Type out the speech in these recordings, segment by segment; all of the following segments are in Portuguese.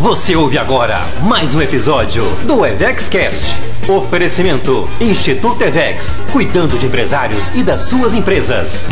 Você ouve agora mais um episódio do EvexCast. Oferecimento Instituto Evex, cuidando de empresários e das suas empresas.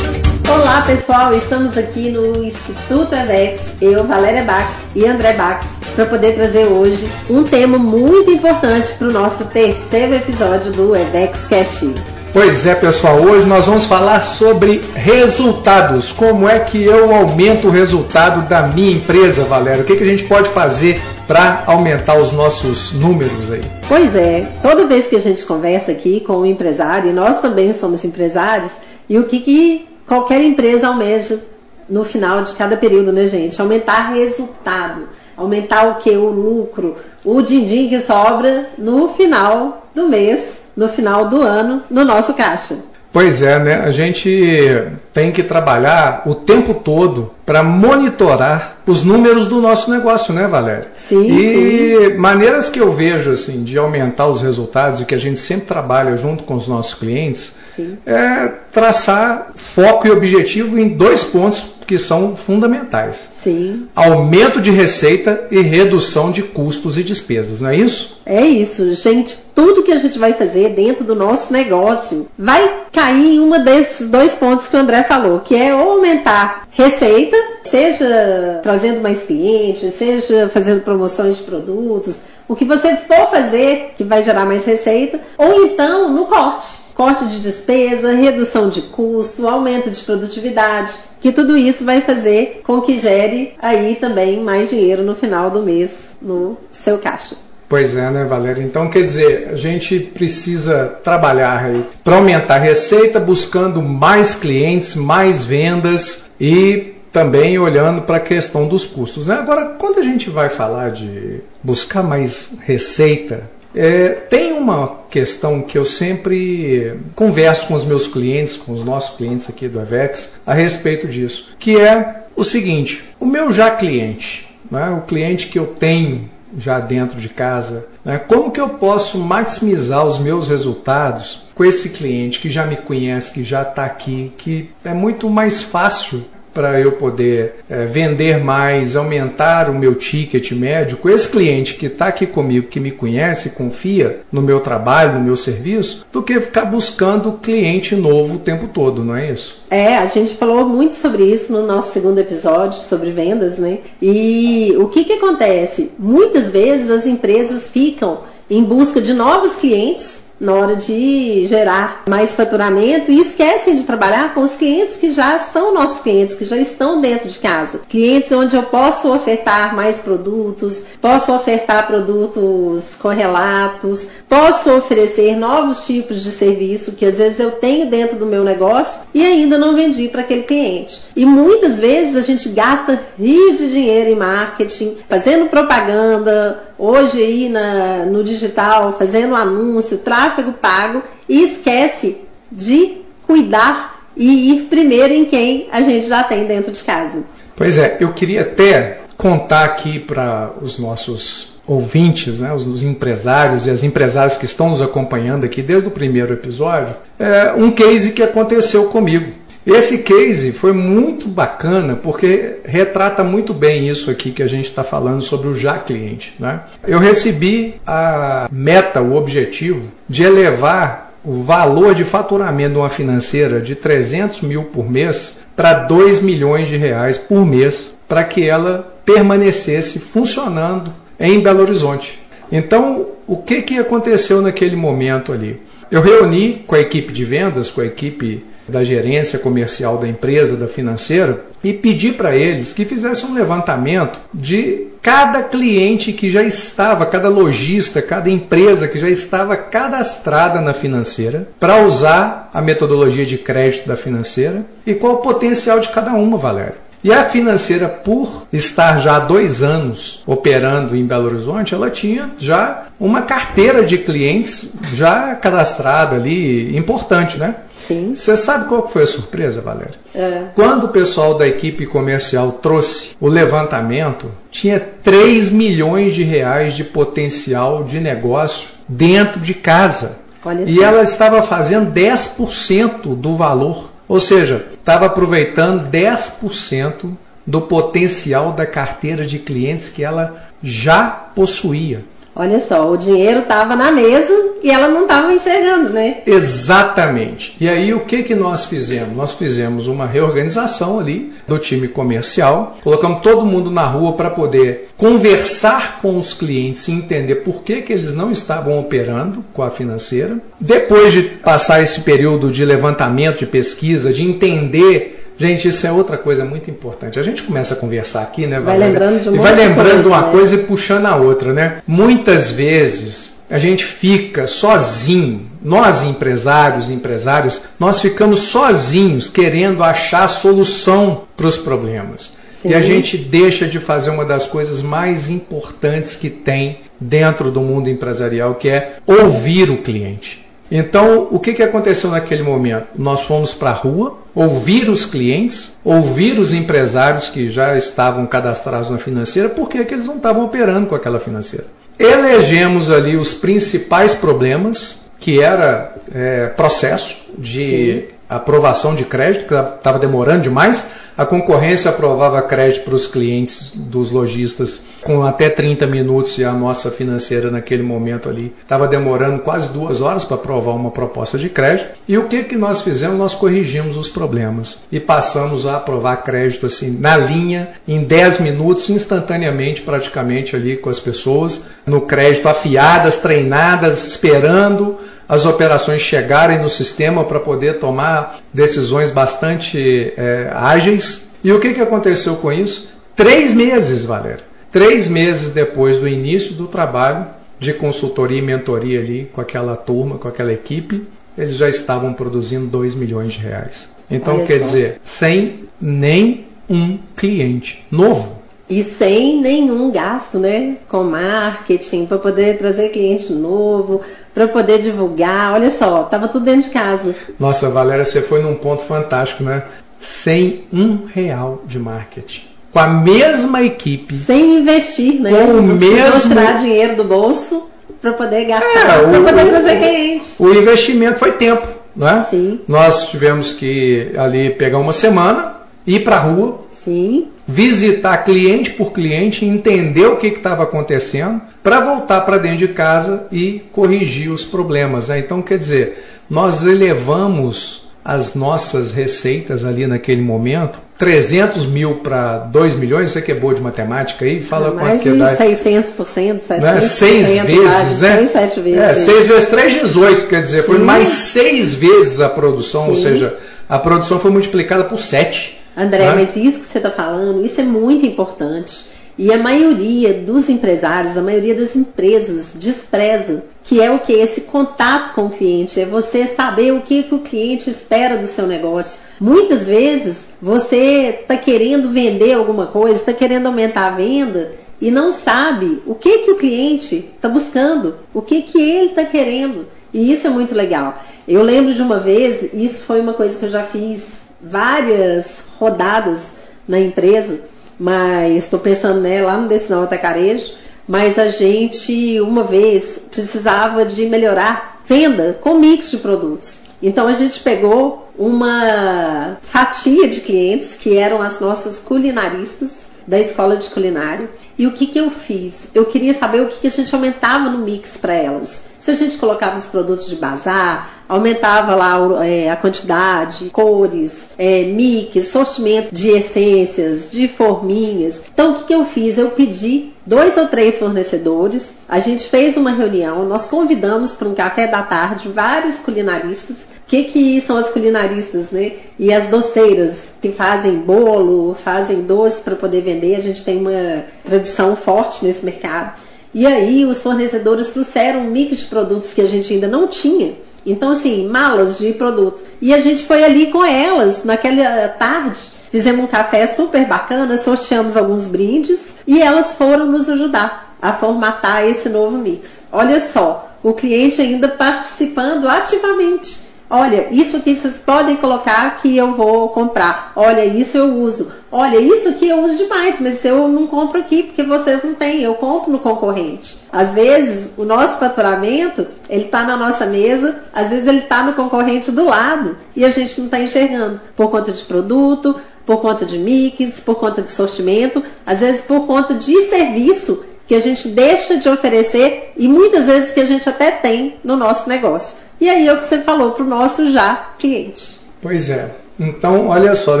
Olá pessoal, estamos aqui no Instituto Evex, eu, Valéria Bax e André Bax, para poder trazer hoje um tema muito importante para o nosso terceiro episódio do EvexCast. Pois é, pessoal, hoje nós vamos falar sobre resultados. Como é que eu aumento o resultado da minha empresa, Valéria? O que, que a gente pode fazer para aumentar os nossos números aí? Pois é, toda vez que a gente conversa aqui com um empresário, e nós também somos empresários, e o que, que qualquer empresa almeja no final de cada período, né, gente? Aumentar resultado. Aumentar o que? O lucro, o din-din que sobra no final do mês no final do ano no nosso caixa. Pois é, né? A gente tem que trabalhar o tempo todo para monitorar os números do nosso negócio, né, Valéria? Sim. E sim. maneiras que eu vejo assim de aumentar os resultados e que a gente sempre trabalha junto com os nossos clientes sim. é traçar foco e objetivo em dois pontos que são fundamentais. Sim. Aumento de receita e redução de custos e despesas, não é isso? É isso, gente. Tudo que a gente vai fazer dentro do nosso negócio vai cair em uma desses dois pontos que o André falou, que é aumentar receita, seja trazendo mais clientes, seja fazendo promoções de produtos, o que você for fazer que vai gerar mais receita, ou então no corte. Corte de despesa, redução de custo, aumento de produtividade, que tudo isso vai fazer com que gere aí também mais dinheiro no final do mês no seu caixa. Pois é, né, Valéria? Então, quer dizer, a gente precisa trabalhar aí para aumentar a receita, buscando mais clientes, mais vendas e também olhando para a questão dos custos. Né? Agora, quando a gente vai falar de buscar mais receita, é, tem uma questão que eu sempre converso com os meus clientes, com os nossos clientes aqui do Avex, a respeito disso, que é o seguinte: o meu já cliente, né, o cliente que eu tenho já dentro de casa, né, como que eu posso maximizar os meus resultados com esse cliente que já me conhece, que já está aqui, que é muito mais fácil para eu poder é, vender mais, aumentar o meu ticket médio com esse cliente que está aqui comigo, que me conhece, confia no meu trabalho, no meu serviço, do que ficar buscando cliente novo o tempo todo, não é isso? É, a gente falou muito sobre isso no nosso segundo episódio, sobre vendas, né? E o que, que acontece? Muitas vezes as empresas ficam em busca de novos clientes na hora de gerar mais faturamento e esquecem de trabalhar com os clientes que já são nossos clientes, que já estão dentro de casa. Clientes onde eu posso ofertar mais produtos, posso ofertar produtos correlatos, posso oferecer novos tipos de serviço que às vezes eu tenho dentro do meu negócio e ainda não vendi para aquele cliente. E muitas vezes a gente gasta rios de dinheiro em marketing, fazendo propaganda, hoje aí na, no digital, fazendo anúncio, tráfego pago e esquece de cuidar e ir primeiro em quem a gente já tem dentro de casa. Pois é, eu queria até contar aqui para os nossos ouvintes, né, os, os, empresários e as empresárias que estão nos acompanhando aqui desde o primeiro episódio, é, um case que aconteceu comigo. Esse case foi muito bacana porque retrata muito bem isso aqui que a gente está falando sobre o já cliente. Né? Eu recebi a meta, o objetivo de elevar o valor de faturamento de uma financeira de 300 mil por mês para 2 milhões de reais por mês para que ela permanecesse funcionando em Belo Horizonte. Então, o que, que aconteceu naquele momento ali? Eu reuni com a equipe de vendas, com a equipe da gerência comercial da empresa, da financeira, e pedi para eles que fizessem um levantamento de cada cliente que já estava, cada lojista, cada empresa que já estava cadastrada na financeira, para usar a metodologia de crédito da financeira e qual o potencial de cada uma, Valério. E a financeira, por estar já há dois anos operando em Belo Horizonte, ela tinha já uma carteira de clientes já cadastrada ali, importante, né? Sim. Você sabe qual foi a surpresa, Valéria? É. Quando o pessoal da equipe comercial trouxe o levantamento, tinha 3 milhões de reais de potencial de negócio dentro de casa. Olha e ela estava fazendo 10% do valor Ou seja, estava aproveitando 10% do potencial da carteira de clientes que ela já possuía. Olha só, o dinheiro estava na mesa e ela não estava enxergando, né? Exatamente. E aí o que, que nós fizemos? Nós fizemos uma reorganização ali do time comercial, colocamos todo mundo na rua para poder conversar com os clientes e entender por que, que eles não estavam operando com a financeira. Depois de passar esse período de levantamento, de pesquisa, de entender Gente, isso é outra coisa muito importante. A gente começa a conversar aqui, né, Vai lembrando de um E vai lembrando uma né? coisa e puxando a outra, né? Muitas vezes a gente fica sozinho, nós empresários, empresários, nós ficamos sozinhos querendo achar solução para os problemas. Sim. E a gente deixa de fazer uma das coisas mais importantes que tem dentro do mundo empresarial, que é ouvir o cliente. Então, o que, que aconteceu naquele momento? Nós fomos para a rua, ouvir os clientes, ouvir os empresários que já estavam cadastrados na financeira, porque que eles não estavam operando com aquela financeira. Elegemos ali os principais problemas, que era é, processo de Sim. aprovação de crédito, que estava demorando demais, a concorrência aprovava crédito para os clientes dos lojistas com até 30 minutos e a nossa financeira naquele momento ali estava demorando quase duas horas para aprovar uma proposta de crédito. E o que, que nós fizemos? Nós corrigimos os problemas e passamos a aprovar crédito assim na linha em 10 minutos, instantaneamente, praticamente ali com as pessoas no crédito afiadas, treinadas, esperando as operações chegarem no sistema para poder tomar decisões bastante é, ágeis. E o que, que aconteceu com isso? Três meses, Valéria. Três meses depois do início do trabalho de consultoria e mentoria ali com aquela turma, com aquela equipe, eles já estavam produzindo 2 milhões de reais. Então, Olha quer só. dizer, sem nem um cliente novo. E sem nenhum gasto, né? Com marketing, para poder trazer cliente novo, para poder divulgar. Olha só, tava tudo dentro de casa. Nossa, Valéria, você foi num ponto fantástico, né? Sem um real de marketing. Com a mesma equipe. Sem investir, né? Com o mesmo. tirar dinheiro do bolso para poder gastar, é, para poder trazer clientes. O investimento foi tempo, né? Sim. Nós tivemos que ali pegar uma semana, ir para a rua. Sim visitar cliente por cliente, entender o que estava acontecendo, para voltar para dentro de casa e corrigir os problemas. Né? Então, quer dizer, nós elevamos as nossas receitas ali naquele momento, 300 mil para 2 milhões, você que é boa de matemática aí, fala é, mais quanto que dá. 600%, 700%. Né? Seis vezes, né? Seis, sete vezes. É, seis vezes 3, 18, quer dizer, Sim. foi mais seis vezes a produção, Sim. ou seja, a produção foi multiplicada por 7. André, ah. mas isso que você está falando, isso é muito importante. E a maioria dos empresários, a maioria das empresas despreza que é o que? Esse contato com o cliente, é você saber o que, que o cliente espera do seu negócio. Muitas vezes você está querendo vender alguma coisa, está querendo aumentar a venda e não sabe o que, que o cliente está buscando, o que, que ele está querendo. E isso é muito legal. Eu lembro de uma vez, isso foi uma coisa que eu já fiz várias rodadas na empresa, mas estou pensando né, lá no Decisão Atacarejo, mas a gente uma vez precisava de melhorar venda com mix de produtos. Então a gente pegou uma fatia de clientes que eram as nossas culinaristas da escola de culinária. E o que, que eu fiz? Eu queria saber o que, que a gente aumentava no mix para elas. Se a gente colocava os produtos de bazar, aumentava lá é, a quantidade, cores, é, mix, sortimento de essências, de forminhas. Então o que, que eu fiz? Eu pedi dois ou três fornecedores, a gente fez uma reunião, nós convidamos para um café da tarde vários culinaristas. O que, que são as culinaristas, né? E as doceiras que fazem bolo, fazem doce para poder vender. A gente tem uma tradição forte nesse mercado. E aí os fornecedores trouxeram um mix de produtos que a gente ainda não tinha então, assim, malas de produto. E a gente foi ali com elas naquela tarde. Fizemos um café super bacana, sorteamos alguns brindes e elas foram nos ajudar a formatar esse novo mix. Olha só, o cliente ainda participando ativamente. Olha, isso aqui vocês podem colocar que eu vou comprar. Olha, isso eu uso. Olha, isso aqui eu uso demais, mas eu não compro aqui porque vocês não têm. Eu compro no concorrente. Às vezes, o nosso faturamento, ele está na nossa mesa, às vezes ele está no concorrente do lado e a gente não está enxergando por conta de produto, por conta de mix, por conta de sortimento, às vezes por conta de serviço que a gente deixa de oferecer e muitas vezes que a gente até tem no nosso negócio. E aí é o que você falou para o nosso já cliente. Pois é. Então, olha só,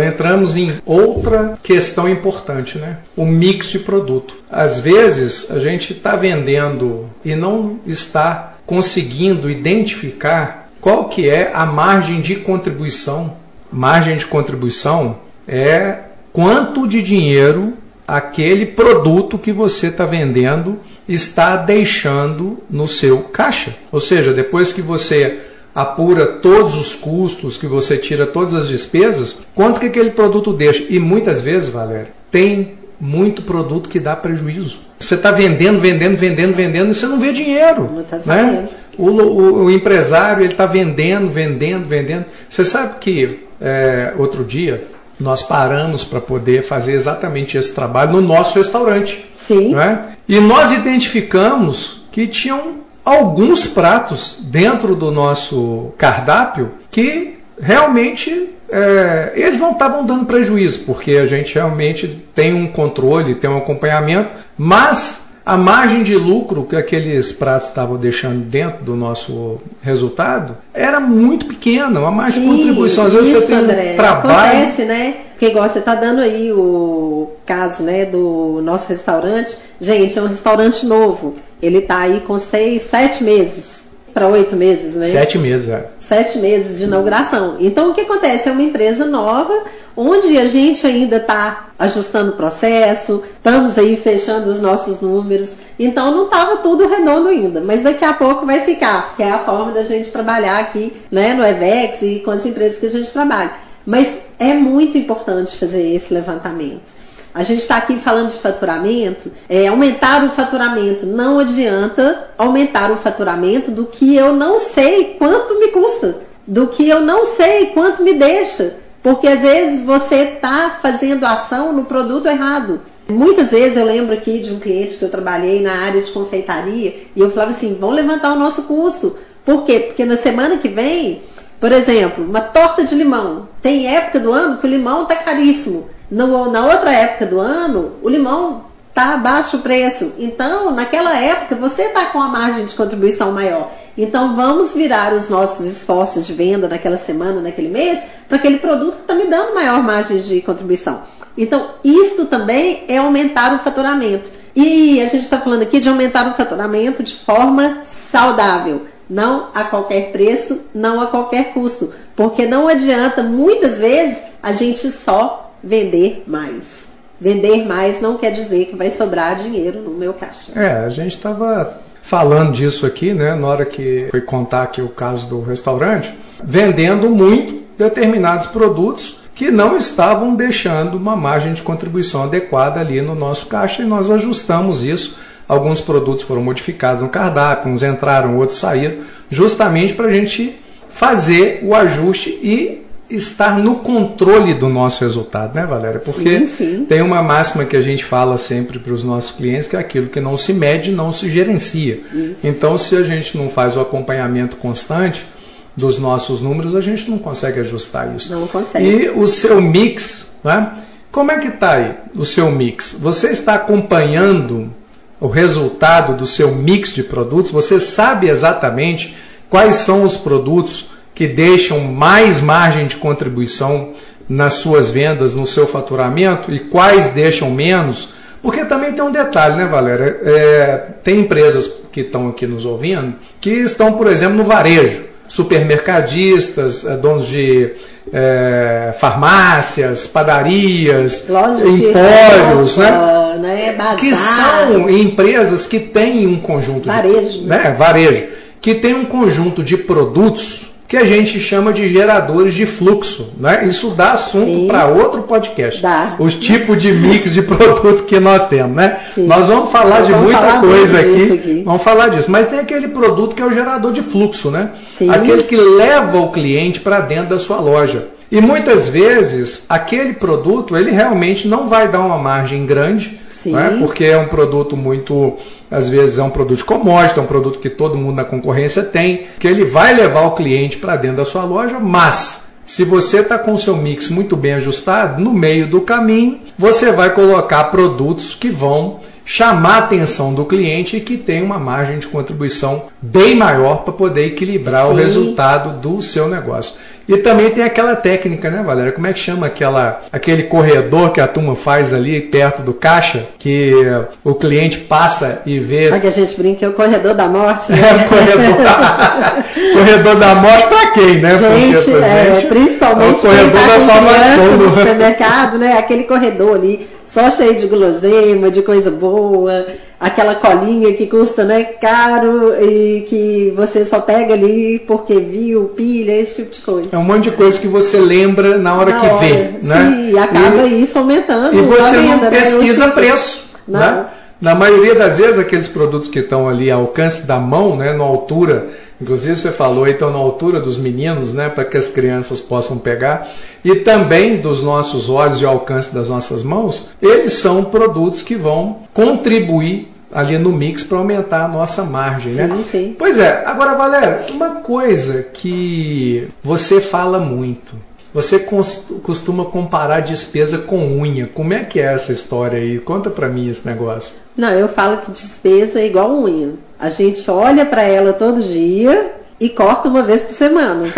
entramos em outra questão importante, né? O mix de produto. Às vezes a gente está vendendo e não está conseguindo identificar qual que é a margem de contribuição. Margem de contribuição é quanto de dinheiro aquele produto que você está vendendo está deixando no seu caixa. Ou seja, depois que você apura todos os custos, que você tira todas as despesas, quanto que aquele produto deixa? E muitas vezes, Valéria, tem muito produto que dá prejuízo. Você está vendendo, vendendo, vendendo, vendendo e você não vê dinheiro. Não tá né? O, o, o, empresário ele está vendendo, vendendo, vendendo. Você sabe que é, outro dia nós paramos para poder fazer exatamente esse trabalho no nosso restaurante. Sim. Né? E nós identificamos que tinham alguns pratos dentro do nosso cardápio que realmente é, eles não estavam dando prejuízo, porque a gente realmente tem um controle, tem um acompanhamento, mas a margem de lucro que aqueles pratos estavam deixando dentro do nosso resultado era muito pequena, uma margem Sim, de contribuição. Às vezes isso, você tem André, trabalho. Acontece, né? Porque igual você está dando aí o caso né, do nosso restaurante. Gente, é um restaurante novo. Ele está aí com seis, sete meses para oito meses, né? Sete meses, é. Sete meses de inauguração. Então, o que acontece? É uma empresa nova, onde a gente ainda está ajustando o processo, estamos aí fechando os nossos números. Então, não estava tudo redondo ainda, mas daqui a pouco vai ficar, que é a forma da gente trabalhar aqui né, no EVEX e com as empresas que a gente trabalha. Mas é muito importante fazer esse levantamento. A gente está aqui falando de faturamento, é, aumentar o faturamento. Não adianta aumentar o faturamento do que eu não sei quanto me custa, do que eu não sei quanto me deixa. Porque às vezes você está fazendo ação no produto errado. Muitas vezes eu lembro aqui de um cliente que eu trabalhei na área de confeitaria e eu falava assim: vamos levantar o nosso custo. Por quê? Porque na semana que vem, por exemplo, uma torta de limão. Tem época do ano que o limão está caríssimo. No, na outra época do ano, o limão está baixo o preço. Então, naquela época, você está com a margem de contribuição maior. Então, vamos virar os nossos esforços de venda naquela semana, naquele mês, para aquele produto que está me dando maior margem de contribuição. Então, isto também é aumentar o faturamento. E a gente está falando aqui de aumentar o faturamento de forma saudável. Não a qualquer preço, não a qualquer custo. Porque não adianta, muitas vezes, a gente só vender mais. Vender mais não quer dizer que vai sobrar dinheiro no meu caixa. É, a gente estava falando disso aqui, né, na hora que foi contar aqui o caso do restaurante, vendendo muito determinados produtos que não estavam deixando uma margem de contribuição adequada ali no nosso caixa e nós ajustamos isso. Alguns produtos foram modificados no cardápio, uns entraram, outros saíram, justamente para a gente fazer o ajuste e estar no controle do nosso resultado, né, Valéria? Porque sim, sim. tem uma máxima que a gente fala sempre para os nossos clientes que é aquilo que não se mede não se gerencia. Isso. Então, se a gente não faz o acompanhamento constante dos nossos números, a gente não consegue ajustar isso. Não consegue. E o seu mix, né? Como é que está aí o seu mix? Você está acompanhando o resultado do seu mix de produtos? Você sabe exatamente quais são os produtos que deixam mais margem de contribuição nas suas vendas, no seu faturamento e quais deixam menos. Porque também tem um detalhe, né, Valéria? É, tem empresas que estão aqui nos ouvindo que estão, por exemplo, no varejo. Supermercadistas, é, donos de é, farmácias, padarias, empórios, né? né? que são empresas que têm um conjunto varejo, de, né? varejo, que tem um conjunto de produtos que a gente chama de geradores de fluxo. Né? Isso dá assunto para outro podcast. Dá. Os tipos de mix de produto que nós temos. Né? Nós vamos falar nós de vamos muita falar coisa aqui. aqui. Vamos falar disso. Mas tem aquele produto que é o gerador de fluxo, né? Sim. Aquele que leva o cliente para dentro da sua loja. E muitas vezes aquele produto ele realmente não vai dar uma margem grande, né? porque é um produto muito, às vezes é um produto commodity, é um produto que todo mundo na concorrência tem, que ele vai levar o cliente para dentro da sua loja, mas se você está com o seu mix muito bem ajustado, no meio do caminho você vai colocar produtos que vão chamar a atenção do cliente e que tem uma margem de contribuição bem maior para poder equilibrar Sim. o resultado do seu negócio. E também tem aquela técnica, né, Valéria? Como é que chama aquela, aquele corredor que a turma faz ali perto do caixa, que o cliente passa e vê. É que a gente brinca é o corredor da morte. Né? É, o corredor, corredor da morte para quem, né? Gente, Porque, é, gente principalmente é o corredor tá da salvação no supermercado, né? Aquele corredor ali só cheio de guloseima, de coisa boa, aquela colinha que custa né, caro e que você só pega ali porque viu, pilha, esse tipo de coisa. É um monte de coisa que você lembra na hora na que hora, vê. Né? Sim, e acaba e, isso aumentando. E você venda, não né? pesquisa né? preço. Não. Né? Na maioria das vezes, aqueles produtos que estão ali ao alcance da mão, né, na altura Inclusive você falou então na altura dos meninos, né, para que as crianças possam pegar e também dos nossos olhos e alcance das nossas mãos, eles são produtos que vão contribuir ali no mix para aumentar a nossa margem, sim, né? Sim. Pois é. Agora, Valéria, uma coisa que você fala muito. Você costuma comparar despesa com unha. Como é que é essa história aí? Conta para mim esse negócio. Não, eu falo que despesa é igual unha. A gente olha para ela todo dia e corta uma vez por semana.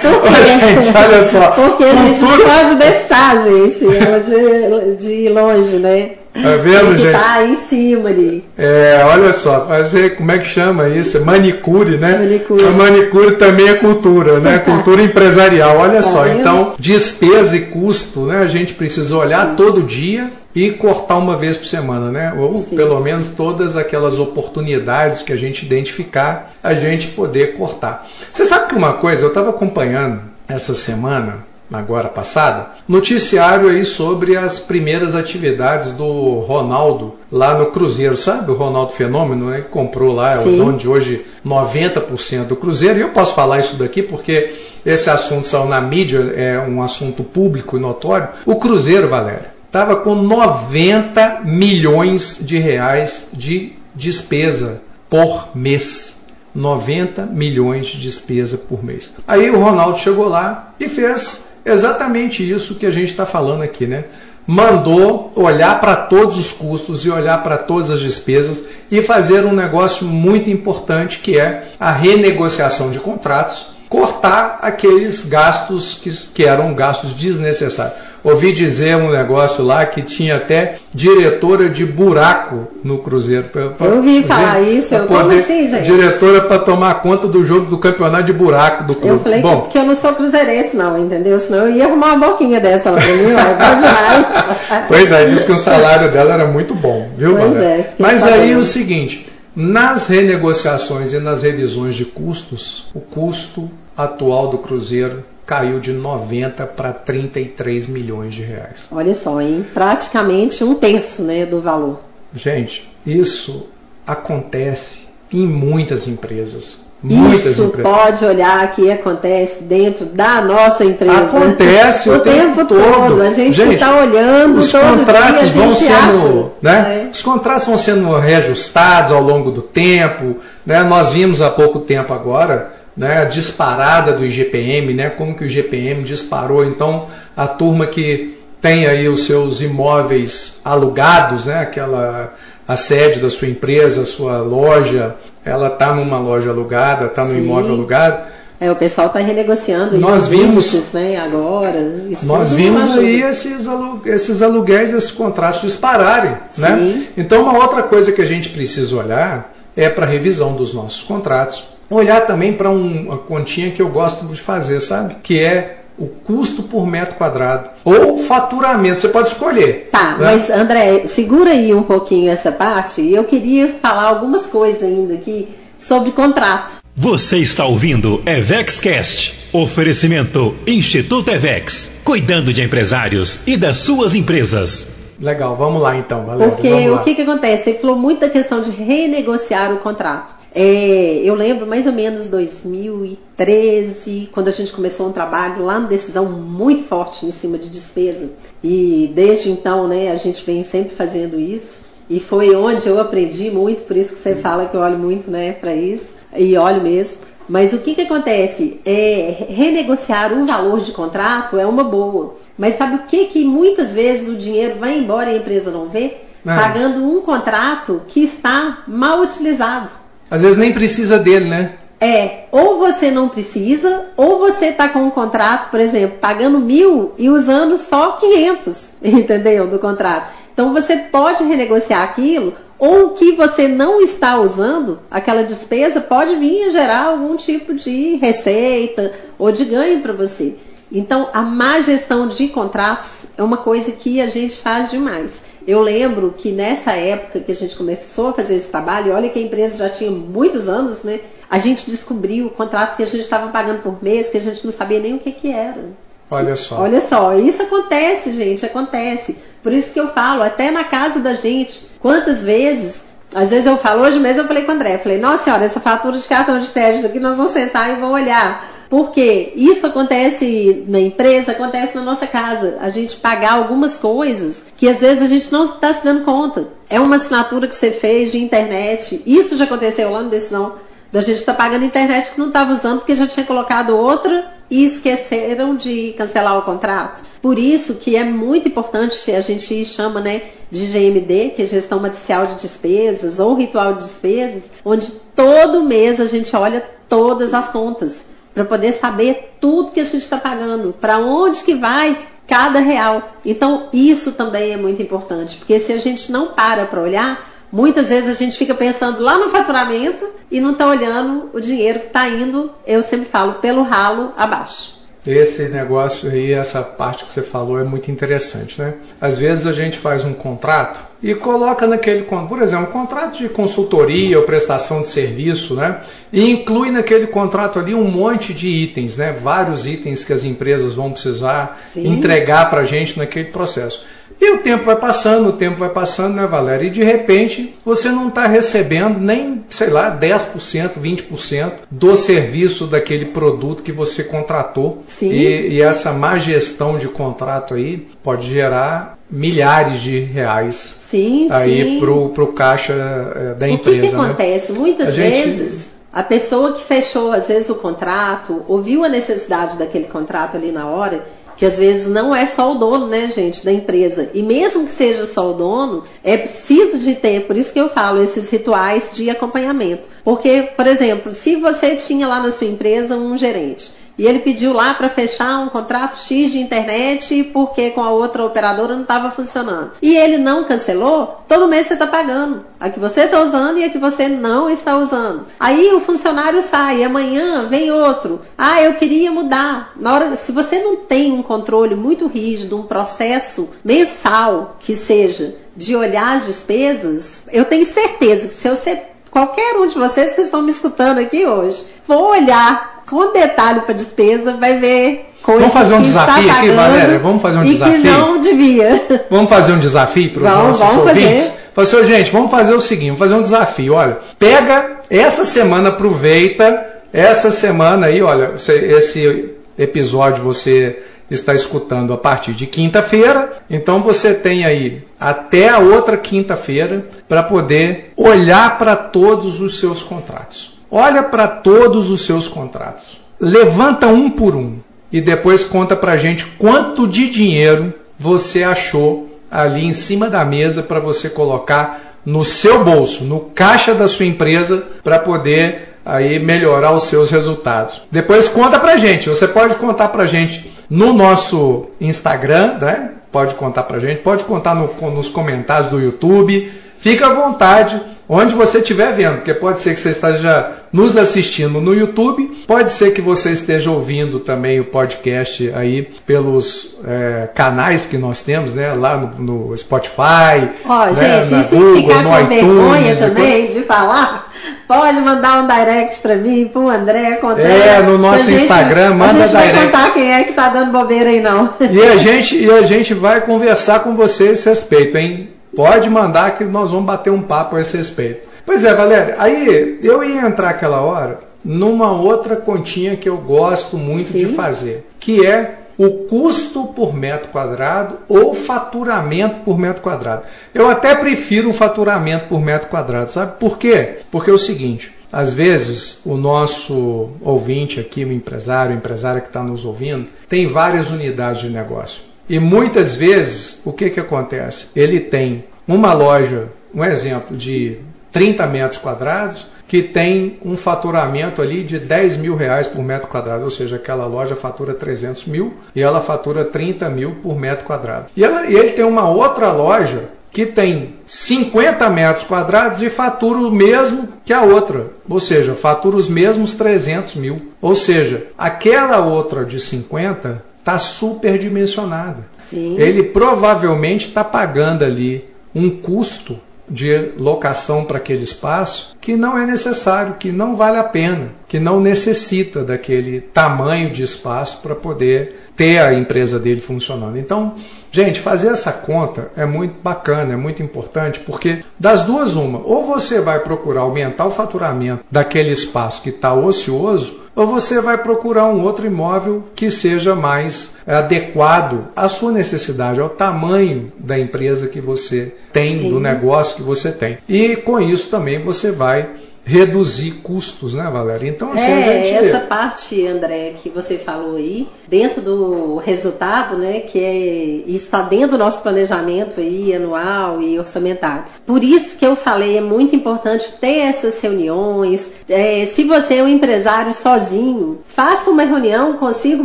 Por gente, olha só. Porque a gente não pode deixar, gente, de, de ir longe, né? Tá vendo, Tem gente? tá aí em cima ali. É, olha só, fazer, como é que chama isso? Manicure, né? Manicure. A manicure também é cultura, né? Cultura empresarial, olha tá só. Vendo? Então, despesa e custo, né? A gente precisa olhar Sim. todo dia e cortar uma vez por semana, né? Ou Sim. pelo menos todas aquelas oportunidades que a gente identificar, a gente poder cortar. Você sabe que uma coisa, eu estava acompanhando essa semana agora passada, noticiário aí sobre as primeiras atividades do Ronaldo lá no Cruzeiro, sabe? O Ronaldo Fenômeno, né? Que comprou lá, é o dono de hoje 90% do Cruzeiro. E eu posso falar isso daqui porque esse assunto saiu na mídia, é um assunto público e notório. O Cruzeiro, Valéria, estava com 90 milhões de reais de despesa por mês. 90 milhões de despesa por mês. Aí o Ronaldo chegou lá e fez exatamente isso que a gente está falando aqui, né? Mandou olhar para todos os custos e olhar para todas as despesas e fazer um negócio muito importante que é a renegociação de contratos, cortar aqueles gastos que, que eram gastos desnecessários. Ouvi dizer um negócio lá que tinha até diretora de buraco no Cruzeiro. Pra, pra, eu ouvi falar isso. Eu, como assim, gente? Diretora para tomar conta do jogo do campeonato de buraco do clube. Eu falei Bom, que, que eu não sou cruzeirense, não, entendeu? Senão eu ia arrumar uma boquinha dessa lá pra mim, é bom demais. pois é, disse que o salário dela era muito bom, viu, Pois é. Mas aí é o seguinte, nas renegociações e nas revisões de custos, o custo atual do Cruzeiro caiu de 90 para 33 milhões de reais. Olha só, hein? Praticamente um terço né, do valor. Gente, isso acontece em muitas empresas. Muitas Isso empresas. pode olhar que acontece dentro da nossa empresa. Acontece o, o tempo, tempo, todo. A gente está olhando os todo contratos dia, vão sendo, acha, né? É. Os contratos vão sendo reajustados ao longo do tempo. Né? Nós vimos há pouco tempo agora né, a disparada do IGPM, né, como que o IGPM disparou. Então, a turma que tem aí os seus imóveis alugados, né, aquela a sede da sua empresa, a sua loja, ela está numa loja alugada, está no imóvel alugado. É, o pessoal está renegociando nós vimos, índices, né, agora. Nós vimos aí esses, alu, esses aluguéis, esses contratos dispararem. Né? Então, uma outra coisa que a gente precisa olhar é para a revisão dos nossos contratos olhar também para um, uma continha que eu gosto de fazer, sabe? Que é o custo por metro quadrado ou faturamento, você pode escolher. Tá, né? mas André, segura aí um pouquinho essa parte. Eu queria falar algumas coisas ainda aqui sobre contrato. Você está ouvindo EvexCast. Oferecimento Instituto Evex. Cuidando de empresários e das suas empresas. Legal, vamos lá então, Valéria. Porque o que, que acontece? Ele falou muito da questão de renegociar o contrato. É, eu lembro mais ou menos 2013, quando a gente começou um trabalho lá no Decisão muito forte em cima de despesa. E desde então, né, a gente vem sempre fazendo isso. E foi onde eu aprendi muito, por isso que você fala que eu olho muito né, para isso e olho mesmo. Mas o que, que acontece? É, renegociar o valor de contrato é uma boa. Mas sabe o que, que muitas vezes o dinheiro vai embora e a empresa não vê? É. Pagando um contrato que está mal utilizado. Às vezes nem precisa dele, né? É, ou você não precisa, ou você está com um contrato, por exemplo, pagando mil e usando só 500, entendeu? Do contrato. Então você pode renegociar aquilo ou o que você não está usando, aquela despesa pode vir a gerar algum tipo de receita ou de ganho para você. Então, a má gestão de contratos é uma coisa que a gente faz demais. Eu lembro que nessa época que a gente começou a fazer esse trabalho, olha que a empresa já tinha muitos anos, né? A gente descobriu o contrato que a gente estava pagando por mês, que a gente não sabia nem o que, que era. Olha só. Olha só, isso acontece, gente, acontece. Por isso que eu falo, até na casa da gente, quantas vezes, às vezes eu falo, hoje mesmo eu falei com o André, eu falei, nossa senhora, essa fatura de cartão de crédito aqui, nós vamos sentar e vamos olhar. Porque isso acontece na empresa, acontece na nossa casa. A gente pagar algumas coisas que às vezes a gente não está se dando conta. É uma assinatura que você fez de internet. Isso já aconteceu lá no decisão da gente estar tá pagando internet que não estava usando porque já tinha colocado outra e esqueceram de cancelar o contrato. Por isso que é muito importante, a gente chama né, de GMD, que é Gestão Matricial de Despesas, ou Ritual de Despesas, onde todo mês a gente olha todas as contas, para poder saber tudo que a gente está pagando, para onde que vai cada real. Então, isso também é muito importante, porque se a gente não para para olhar, Muitas vezes a gente fica pensando lá no faturamento e não está olhando o dinheiro que está indo, eu sempre falo, pelo ralo abaixo. Esse negócio aí, essa parte que você falou é muito interessante, né? Às vezes a gente faz um contrato e coloca naquele, por exemplo, um contrato de consultoria ou prestação de serviço, né? E inclui naquele contrato ali um monte de itens, né? Vários itens que as empresas vão precisar Sim. entregar para a gente naquele processo. E o tempo vai passando, o tempo vai passando, né, Valéria? E de repente você não está recebendo nem, sei lá, 10%, 20% do serviço daquele produto que você contratou. Sim. E, e essa má gestão de contrato aí pode gerar milhares de reais sim, aí para o caixa é, da empresa. O que, que né? acontece? Muitas a vezes. Gente... A pessoa que fechou, às vezes, o contrato, ouviu a necessidade daquele contrato ali na hora que às vezes não é só o dono, né, gente, da empresa. E mesmo que seja só o dono, é preciso de ter, por isso que eu falo, esses rituais de acompanhamento. Porque, por exemplo, se você tinha lá na sua empresa um gerente e ele pediu lá para fechar um contrato X de internet porque com a outra operadora não estava funcionando. E ele não cancelou, todo mês você está pagando. A que você está usando e a que você não está usando. Aí o funcionário sai, amanhã vem outro. Ah, eu queria mudar. Na hora, se você não tem um controle muito rígido, um processo mensal que seja de olhar as despesas, eu tenho certeza que se você qualquer um de vocês que estão me escutando aqui hoje for olhar com detalhe para despesa, vai ver coisas Vamos fazer um desafio aqui, Valéria? Vamos fazer um e desafio? que não devia. Vamos fazer um desafio para os nossos vamos ouvintes? Fazer. Fala assim, gente, vamos fazer o seguinte, vamos fazer um desafio. Olha, pega essa semana, aproveita essa semana aí, olha, esse episódio você está escutando a partir de quinta-feira, então você tem aí até a outra quinta-feira para poder olhar para todos os seus contratos. Olha para todos os seus contratos. Levanta um por um e depois conta para a gente quanto de dinheiro você achou ali em cima da mesa para você colocar no seu bolso, no caixa da sua empresa, para poder aí melhorar os seus resultados. Depois conta para a gente. Você pode contar para a gente no nosso Instagram, né? Pode contar para a gente, pode contar no, nos comentários do YouTube. Fica à vontade onde você estiver vendo, porque pode ser que você esteja nos assistindo no YouTube, pode ser que você esteja ouvindo também o podcast aí pelos é, canais que nós temos, né? Lá no, no Spotify. Ó, oh, né, gente, e se Google, ficar com vergonha também de falar, Pode mandar um direct para mim, para o André, contar. É, no nosso gente, Instagram, manda direct. A gente direct. vai contar quem é que tá dando bobeira aí não. E a gente, e a gente vai conversar com você a respeito, hein? Pode mandar que nós vamos bater um papo a esse respeito. Pois é, Valéria, aí eu ia entrar aquela hora numa outra continha que eu gosto muito Sim. de fazer, que é o custo por metro quadrado ou faturamento por metro quadrado. Eu até prefiro o faturamento por metro quadrado, sabe por quê? Porque é o seguinte, às vezes o nosso ouvinte aqui, o empresário, o empresária que está nos ouvindo, tem várias unidades de negócio. E muitas vezes, o que, que acontece? Ele tem uma loja, um exemplo, de 30 metros quadrados, que tem um faturamento ali de 10 mil reais por metro quadrado, ou seja, aquela loja fatura 300 mil e ela fatura 30 mil por metro quadrado. E, ela, e ele tem uma outra loja que tem 50 metros quadrados e fatura o mesmo que a outra, ou seja, fatura os mesmos 300 mil. Ou seja, aquela outra de 50 está superdimensionada. Sim. Ele provavelmente está pagando ali um custo de locação para aquele espaço que não é necessário, que não vale a pena, que não necessita daquele tamanho de espaço para poder ter a empresa dele funcionando. Então, gente, fazer essa conta é muito bacana, é muito importante, porque das duas uma, ou você vai procurar aumentar o faturamento daquele espaço que está ocioso, ou você vai procurar um outro imóvel que seja mais adequado à sua necessidade, ao tamanho da empresa que você tem, Sim. do negócio que você tem. E com isso também você vai reduzir custos, né, Valéria? Então, assim, é, essa parte, André, que você falou aí, dentro do resultado, né, que é, está dentro do nosso planejamento aí, anual e orçamentário. Por isso que eu falei, é muito importante ter essas reuniões. É, se você é um empresário sozinho, faça uma reunião consigo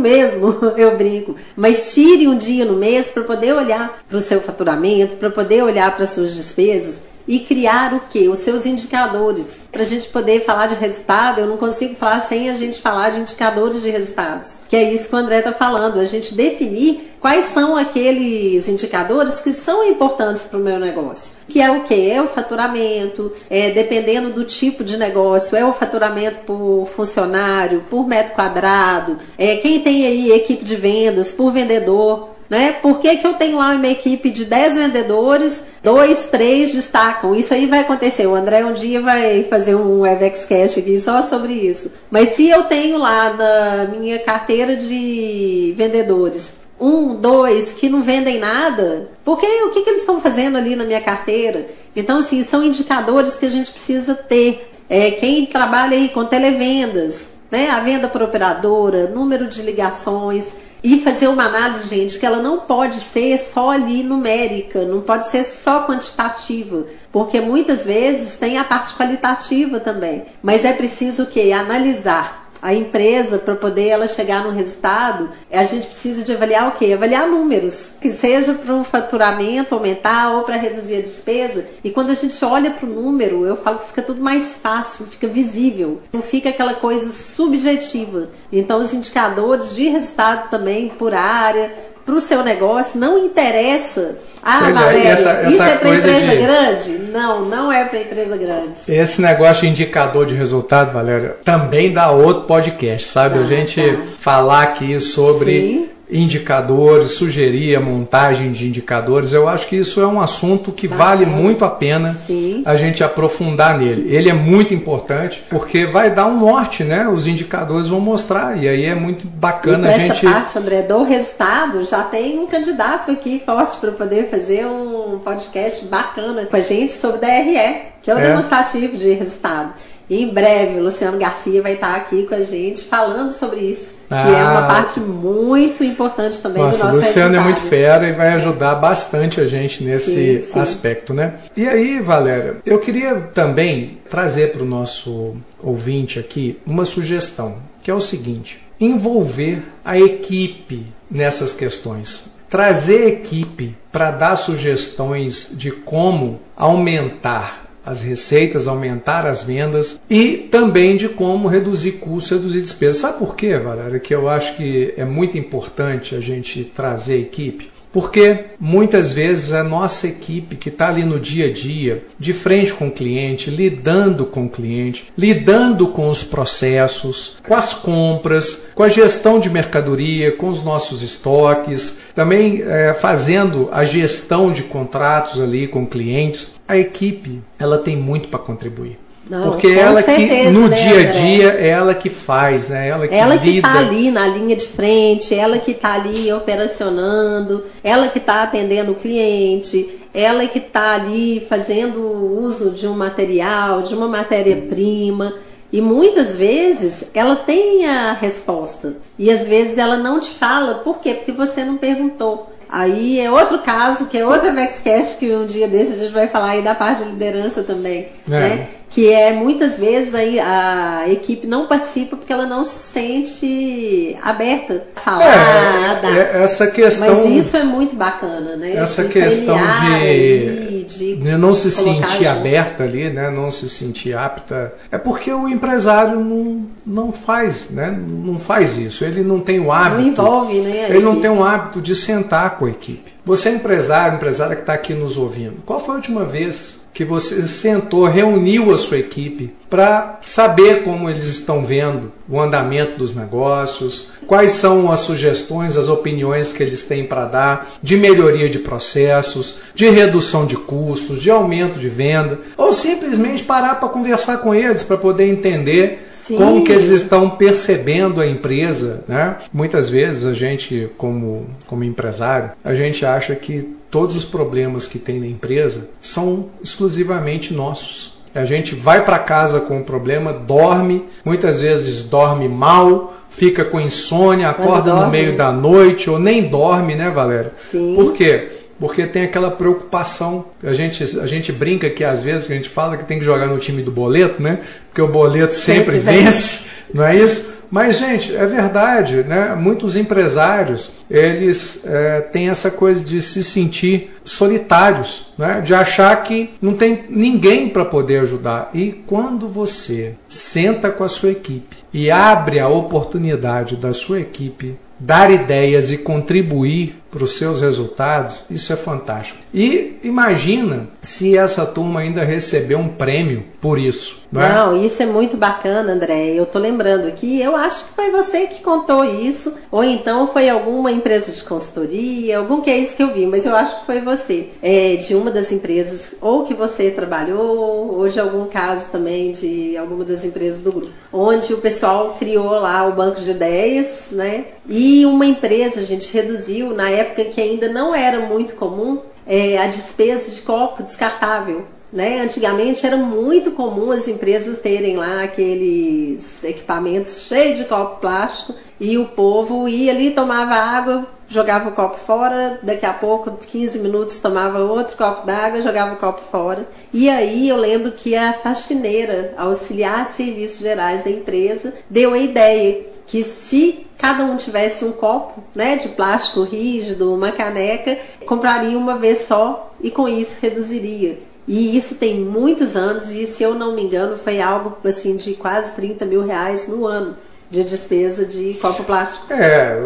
mesmo, eu brinco, mas tire um dia no mês para poder olhar para o seu faturamento, para poder olhar para as suas despesas e criar o que? Os seus indicadores. Para a gente poder falar de resultado, eu não consigo falar sem a gente falar de indicadores de resultados. Que é isso que o André está falando, a gente definir quais são aqueles indicadores que são importantes para o meu negócio. Que é o que? É o faturamento, é, dependendo do tipo de negócio, é o faturamento por funcionário, por metro quadrado, é, quem tem aí equipe de vendas, por vendedor. Né? Por que, que eu tenho lá uma equipe de 10 vendedores, dois, três destacam? Isso aí vai acontecer. O André um dia vai fazer um EVEX Cash aqui só sobre isso. Mas se eu tenho lá na minha carteira de vendedores um, dois que não vendem nada, porque o que, que eles estão fazendo ali na minha carteira? Então, assim, são indicadores que a gente precisa ter. É, quem trabalha aí com televendas, né? A venda por operadora, número de ligações e fazer uma análise, gente, que ela não pode ser só ali numérica, não pode ser só quantitativa, porque muitas vezes tem a parte qualitativa também. Mas é preciso o quê? Analisar a empresa, para poder ela chegar no resultado, a gente precisa de avaliar o quê? Avaliar números, que seja para o faturamento aumentar ou para reduzir a despesa. E quando a gente olha para o número, eu falo que fica tudo mais fácil, fica visível, não fica aquela coisa subjetiva. Então, os indicadores de resultado também por área, para o seu negócio, não interessa ah, pois Valéria, é, essa, essa isso é para empresa de... grande? Não, não é para empresa grande. Esse negócio de indicador de resultado, Valéria, também dá outro podcast, sabe? Ah, a gente tá. falar aqui sobre Sim indicadores, sugerir a montagem de indicadores. Eu acho que isso é um assunto que vale muito a pena Sim. a gente aprofundar nele. Ele é muito importante porque vai dar um norte, né? Os indicadores vão mostrar e aí é muito bacana a gente. Essa parte, André, do resultado, já tem um candidato aqui forte para poder fazer um podcast bacana com a gente sobre DRE, que é o é. demonstrativo de resultado. E em breve o Luciano Garcia vai estar aqui com a gente falando sobre isso, ah, que é uma ah. parte muito importante também nossa, do nosso O Luciano é muito fera e vai ajudar bastante a gente nesse sim, sim. aspecto, né? E aí, Valéria, eu queria também trazer para o nosso ouvinte aqui uma sugestão, que é o seguinte: envolver a equipe nessas questões. Trazer equipe para dar sugestões de como aumentar as receitas, aumentar as vendas e também de como reduzir custos, reduzir despesas. Sabe por quê, Valéria? Que eu acho que é muito importante a gente trazer a equipe. Porque muitas vezes a nossa equipe que está ali no dia a dia, de frente com o cliente, lidando com o cliente, lidando com os processos, com as compras, com a gestão de mercadoria, com os nossos estoques, também é, fazendo a gestão de contratos ali com clientes, a equipe ela tem muito para contribuir. Não, Porque ela certeza, que no né, dia a dia é ela que faz, né? Ela que ela que está ali na linha de frente, ela que está ali operacionando, ela que está atendendo o cliente, ela que está ali fazendo uso de um material, de uma matéria-prima. E muitas vezes ela tem a resposta. E às vezes ela não te fala. Por quê? Porque você não perguntou. Aí é outro caso, que é outra Vexcast, que um dia desses a gente vai falar aí da parte de liderança também. É. Né? Que é muitas vezes aí a equipe não participa porque ela não se sente aberta a falar, é. É, essa questão. Mas isso é muito bacana, né? Essa de questão de, de, de, não se sentir junto. aberta ali, né? Não se sentir apta, é porque o empresário não, não faz, né? Não faz isso. Ele não tem o hábito. Não envolve, né? Ele não tem o hábito de sentar com a equipe. Você é empresário, empresária que está aqui nos ouvindo. Qual foi a última vez que você sentou, reuniu a sua equipe para saber como eles estão vendo o andamento dos negócios, quais são as sugestões, as opiniões que eles têm para dar de melhoria de processos, de redução de custos, de aumento de venda, ou simplesmente parar para conversar com eles para poder entender Sim. como que eles estão percebendo a empresa, né? Muitas vezes a gente, como, como empresário, a gente acha que todos os problemas que tem na empresa são exclusivamente nossos. A gente vai para casa com o problema, dorme, muitas vezes dorme mal, fica com insônia, acorda no meio da noite ou nem dorme, né, Valéria? Sim. Por quê? Porque tem aquela preocupação. A gente, a gente brinca que às vezes a gente fala que tem que jogar no time do boleto, né? Porque o boleto sempre, sempre vence, vence, não é isso? Mas, gente, é verdade, né? Muitos empresários, eles é, têm essa coisa de se sentir solitários, né? de achar que não tem ninguém para poder ajudar. E quando você senta com a sua equipe e abre a oportunidade da sua equipe dar ideias e contribuir para os seus resultados, isso é fantástico. E imagina se essa turma ainda receber um prêmio por isso. Não, é? não, isso é muito bacana, André. Eu tô lembrando aqui, eu acho que foi você que contou isso, ou então foi alguma empresa de consultoria, algum que é isso que eu vi, mas eu acho que foi você, é, de uma das empresas, ou que você trabalhou, ou de algum caso também de alguma das empresas do grupo, onde o pessoal criou lá o banco de ideias, né? E uma empresa, a gente reduziu na época época que ainda não era muito comum é, a despesa de copo descartável. Né? Antigamente era muito comum as empresas terem lá aqueles equipamentos cheios de copo plástico e o povo ia ali, tomava água, jogava o copo fora, daqui a pouco, 15 minutos, tomava outro copo d'água, jogava o copo fora. E aí eu lembro que a faxineira, auxiliar de serviços gerais da empresa, deu a ideia que se cada um tivesse um copo, né, de plástico rígido, uma caneca, compraria uma vez só e com isso reduziria. E isso tem muitos anos e se eu não me engano foi algo assim de quase 30 mil reais no ano de despesa de copo plástico. É,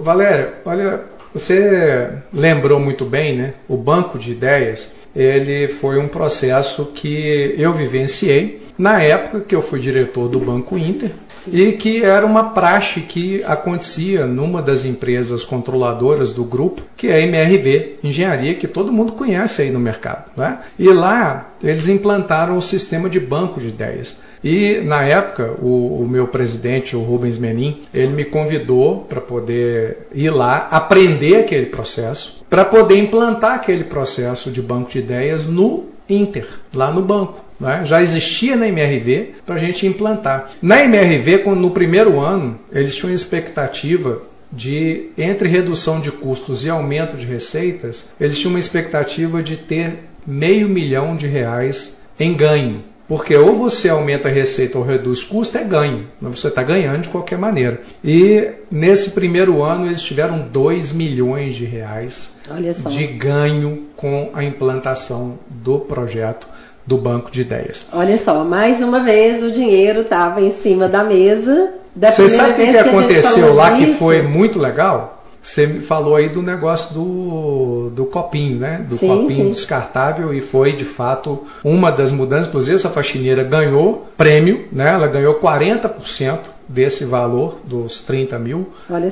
Valéria, olha, você lembrou muito bem, né? O banco de ideias, ele foi um processo que eu vivenciei na época que eu fui diretor do Banco Inter Sim. e que era uma praxe que acontecia numa das empresas controladoras do grupo, que é a MRV Engenharia, que todo mundo conhece aí no mercado. Né? E lá eles implantaram o sistema de banco de ideias. E na época, o, o, meu presidente, o Rubens Menin, ele me convidou para poder ir lá aprender aquele processo, para poder implantar aquele processo de banco de ideias no Inter, lá no banco. Né? Já existia na MRV para a gente implantar. Na MRV, no primeiro ano, eles tinham expectativa de, entre redução de custos e aumento de receitas, eles tinham uma expectativa de ter meio milhão de reais em ganho. Porque ou você aumenta a receita ou reduz custo, é ganho. Você está ganhando de qualquer maneira. E nesse primeiro ano eles tiveram 2 milhões de reais de ganho com a implantação do projeto do banco de ideias. Olha só, mais uma vez o dinheiro estava em cima da mesa. Da Você sabe o que, que, aconteceu lá que foi muito legal? você me falou aí do negócio do, do copinho, né? Do Sim, copinho sim. descartável e foi de fato uma das mudanças. Inclusive, essa faxineira ganhou prêmio, né? Ela ganhou 40% desse valor dos 30 mil,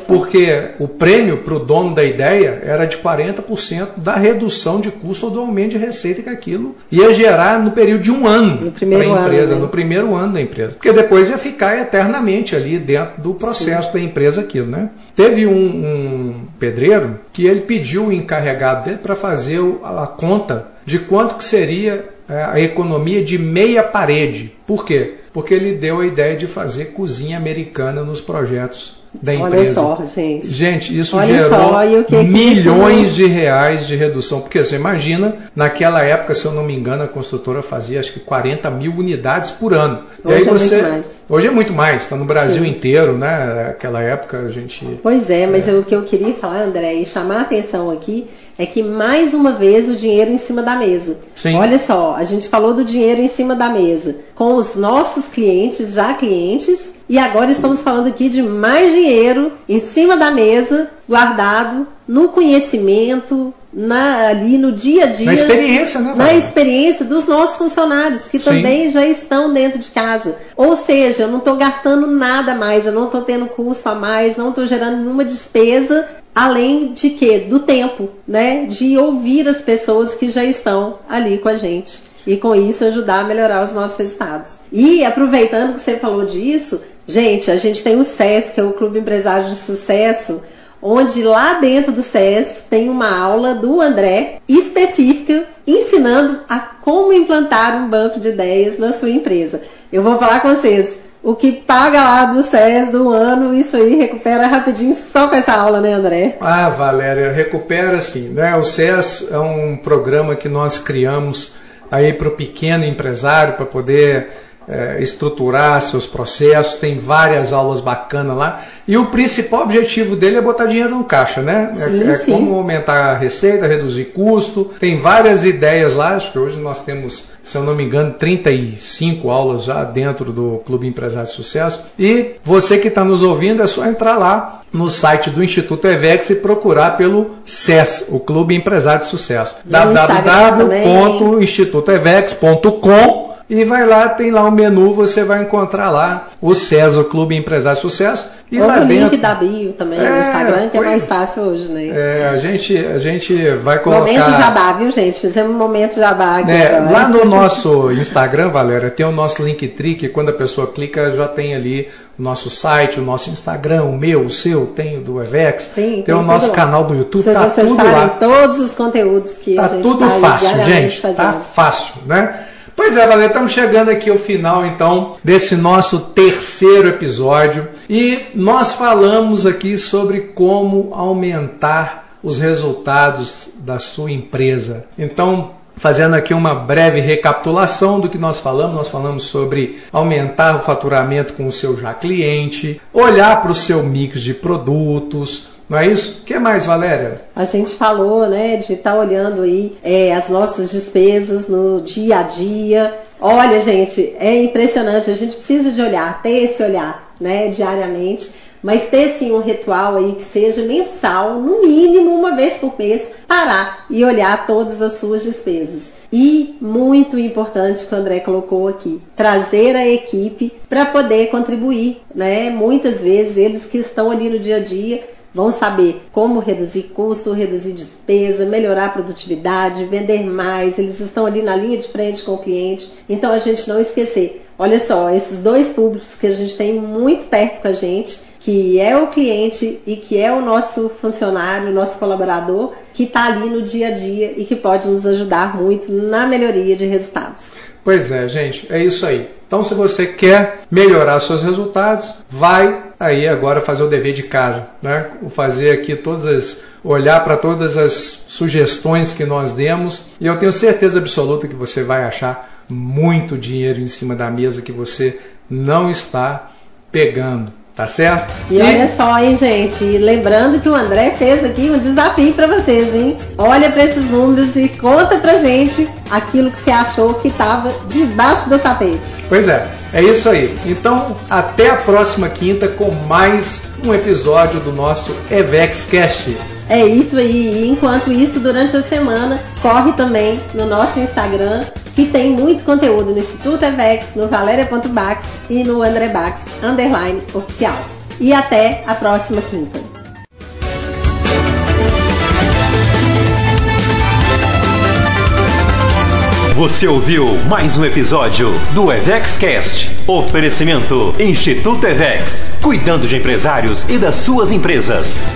porque o prêmio para o dono da ideia era de 40% da redução de custo ou do aumento de receita que aquilo ia gerar no período de um ano No primeiro para a ano, empresa, né? no primeiro ano da empresa. Porque depois ia ficar eternamente ali dentro do processo da empresa aquilo, né? Teve um, um pedreiro que ele pediu o encarregado dele para fazer a conta de quanto que seria a economia de meia parede. Por quê? Porque ele deu a ideia de fazer cozinha americana nos projetos da Olha empresa. só, gente. Gente, isso Olha gerou só, e o que que milhões isso de reais de redução. Porque você imagina, naquela época, se eu não me engano, a construtora fazia acho que 40 mil unidades por ano. Hoje é muito mais. Hoje é muito mais, está no Brasil Sim. inteiro, né? Naquela época a gente. Pois é, mas o que eu queria falar, André, e chamar a atenção aqui é que mais uma vez o dinheiro em cima da mesa. Sim. Olha só, a gente falou do dinheiro em cima da mesa com os nossos clientes, já clientes, e agora estamos falando aqui de mais dinheiro em cima da mesa, guardado no conhecimento, na, ali no dia a dia. Na experiência, né, Na experiência dos nossos funcionários, que Sim. também já estão dentro de casa. Ou seja, eu não estou gastando nada mais, eu não estou tendo custo a mais, não estou gerando nenhuma despesa, além de quê? Do tempo, né? De ouvir as pessoas que já estão ali com a gente. E com isso ajudar a melhorar os nossos resultados. E aproveitando que você falou disso, gente, a gente tem o SES, que é o Clube Empresário de Sucesso, onde lá dentro do SES tem uma aula do André específica ensinando a como implantar um banco de ideias na sua empresa. Eu vou falar com vocês, o que paga lá do SES do ano, isso aí recupera rapidinho só com essa aula, né, André? Ah, Valéria, recupera sim. Né? O SES é um programa que nós criamos aí para o pequeno empresário, para poder é, estruturar seus processos. Tem várias aulas bacanas lá. E o principal objetivo dele é botar dinheiro no caixa, né? É- Sim, é, sim. como aumentar a receita, reduzir custo. Tem várias ideias lá. Acho que hoje nós temos, se eu não me engano, 35 aulas já dentro do Clube Empresário de Sucesso. E você que está nos ouvindo, é só entrar lá no site do Instituto Evex e procurar pelo CES, o Clube Empresário de Sucesso. Www.institutoevex.com e vai lá, tem lá o menu, você vai encontrar lá o o Clube Empresário Sucesso. E Ou lá o link dentro, da bio também É, no Instagram, que é mais fácil hoje, né? é, a gente, a gente vai colocar... Momento jabá, viu, gente? Fizemos um momento jabá aqui. É, agora. lá no nosso Instagram, Valéria, tem o nosso Linktree, que quando a pessoa clica já tem ali o nosso site, o nosso Instagram, o meu, o seu, tem o do Evex, Sim, tem, o tudo nosso lá. canal do YouTube, Vocês tá tudo acessarem lá. todos os conteúdos que a Tá gente tudo tá fácil, gente. fazendo. Tá fácil, né? Pois é, Valéria, estamos chegando aqui ao final, então, desse nosso terceiro episódio. E nós falamos aqui sobre como aumentar os resultados da sua empresa. Então, fazendo aqui uma breve recapitulação do que nós falamos, nós falamos sobre aumentar o faturamento com o seu já cliente, olhar para o seu mix de produtos, não é isso? O que mais, Valéria? A gente falou, né, de estar olhando aí é, as nossas despesas no dia a dia. Olha, gente, é impressionante. A gente precisa de olhar, ter esse olhar, né, diariamente. Mas ter sim um ritual aí que seja mensal, no mínimo uma vez por mês, parar e olhar todas as suas despesas. E muito importante que o André colocou aqui, trazer a equipe para poder contribuir, né? Muitas vezes eles que estão ali no dia a dia vão saber como reduzir custo, reduzir despesa, melhorar a produtividade, vender mais. Eles estão ali na linha de frente com o cliente. Então a gente não esquecer. Olha só, esses dois públicos que a gente tem muito perto com a gente, que é o cliente e que é o nosso funcionário, nosso colaborador, que está ali no dia a dia e que pode nos ajudar muito na melhoria de resultados. Pois é, gente, é isso aí. Então, se você quer melhorar seus resultados, vai aí agora fazer o dever de casa, né? Fazer aqui todas as olhar para todas as sugestões que nós demos e eu tenho certeza absoluta que você vai achar muito dinheiro em cima da mesa que você não está pegando. Tá certo? E, e, olha só, hein, gente. Lembrando que o André fez aqui um desafio para vocês, hein? Olha para esses números e conta pra gente aquilo que você achou que estava debaixo do tapete. Pois é, é isso aí. Então, até a próxima quinta com mais um episódio do nosso Evex Cash. É isso aí. E enquanto isso, durante a semana, corre também no nosso Instagram, que tem muito conteúdo no Instituto Evex, no valéria.bax e no André underline oficial. E até a próxima quinta. Você ouviu mais um episódio do EvexCast. Oferecimento Instituto Evex, cuidando de empresários e das suas empresas.